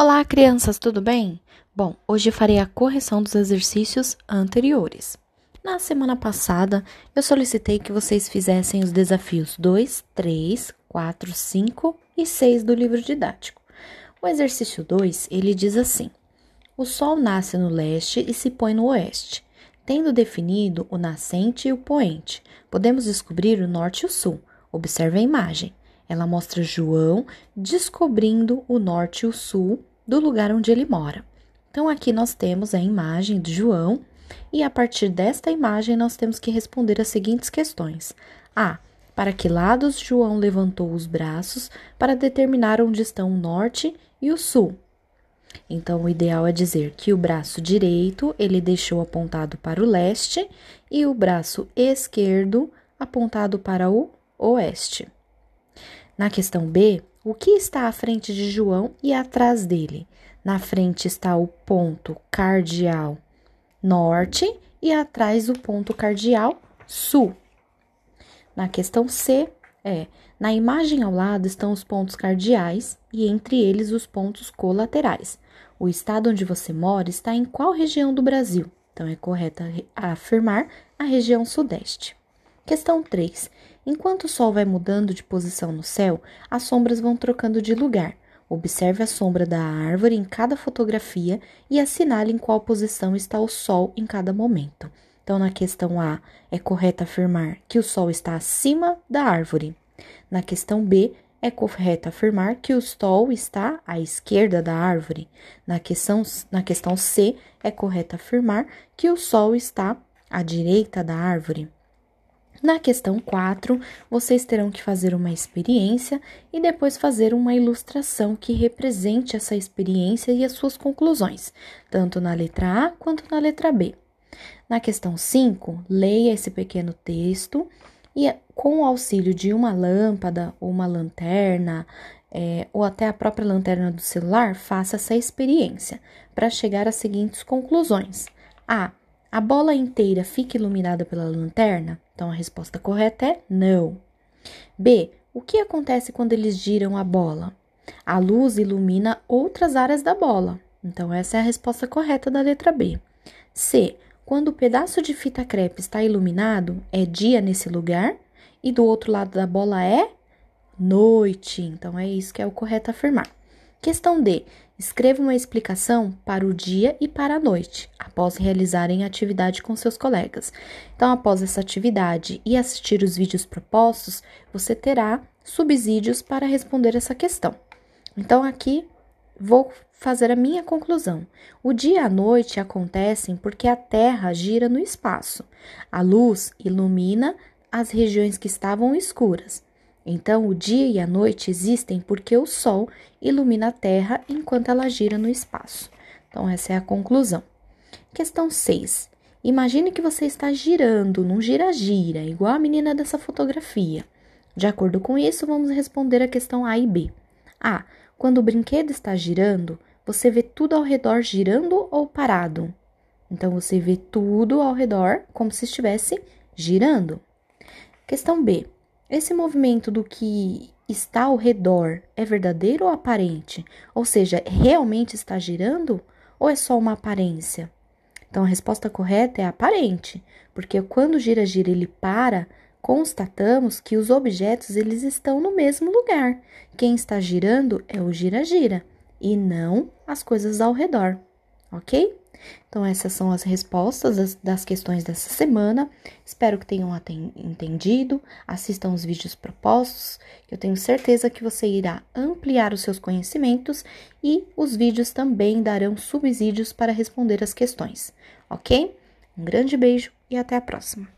Olá, crianças, tudo bem? Bom, hoje farei a correção dos exercícios anteriores. Na semana passada, eu solicitei que vocês fizessem os desafios 2, 3, 4, 5 e 6 do livro didático. O exercício 2, ele diz assim: O sol nasce no leste e se põe no oeste. Tendo definido o nascente e o poente, podemos descobrir o norte e o sul. Observe a imagem. Ela mostra João descobrindo o norte e o sul do lugar onde ele mora. Então, aqui nós temos a imagem de João, e a partir desta imagem nós temos que responder as seguintes questões: A. Para que lados João levantou os braços para determinar onde estão o norte e o sul? Então, o ideal é dizer que o braço direito ele deixou apontado para o leste e o braço esquerdo apontado para o oeste. Na questão B, o que está à frente de João e atrás dele? Na frente está o ponto cardial norte e atrás o ponto cardial sul. Na questão C, é: na imagem ao lado estão os pontos cardiais e entre eles os pontos colaterais. O estado onde você mora está em qual região do Brasil? Então é correto afirmar a região sudeste. Questão 3. Enquanto o Sol vai mudando de posição no céu, as sombras vão trocando de lugar. Observe a sombra da árvore em cada fotografia e assinale em qual posição está o Sol em cada momento. Então, na questão A, é correto afirmar que o Sol está acima da árvore. Na questão B, é correto afirmar que o Sol está à esquerda da árvore. Na questão, na questão C, é correto afirmar que o Sol está à direita da árvore. Na questão 4, vocês terão que fazer uma experiência e depois fazer uma ilustração que represente essa experiência e as suas conclusões, tanto na letra A quanto na letra B. Na questão 5, leia esse pequeno texto e, com o auxílio de uma lâmpada ou uma lanterna, é, ou até a própria lanterna do celular, faça essa experiência para chegar às seguintes conclusões. A. A bola inteira fica iluminada pela lanterna? Então a resposta correta é não. B. O que acontece quando eles giram a bola? A luz ilumina outras áreas da bola. Então essa é a resposta correta da letra B. C. Quando o pedaço de fita crepe está iluminado, é dia nesse lugar e do outro lado da bola é noite. Então é isso que é o correto afirmar. Questão D. Escreva uma explicação para o dia e para a noite, após realizarem a atividade com seus colegas. Então, após essa atividade e assistir os vídeos propostos, você terá subsídios para responder essa questão. Então, aqui vou fazer a minha conclusão. O dia e a noite acontecem porque a Terra gira no espaço. A luz ilumina as regiões que estavam escuras. Então, o dia e a noite existem porque o Sol ilumina a Terra enquanto ela gira no espaço. Então, essa é a conclusão. Questão 6. Imagine que você está girando num gira-gira, igual a menina dessa fotografia. De acordo com isso, vamos responder a questão A e B. A. Quando o brinquedo está girando, você vê tudo ao redor girando ou parado? Então, você vê tudo ao redor como se estivesse girando. Questão B. Esse movimento do que está ao redor é verdadeiro ou aparente? Ou seja, realmente está girando ou é só uma aparência? Então a resposta correta é aparente, porque quando gira gira ele para, constatamos que os objetos eles estão no mesmo lugar. Quem está girando é o gira gira e não as coisas ao redor, OK? Então, essas são as respostas das, das questões dessa semana. Espero que tenham entendido. Assistam os vídeos propostos, que eu tenho certeza que você irá ampliar os seus conhecimentos e os vídeos também darão subsídios para responder as questões, ok? Um grande beijo e até a próxima!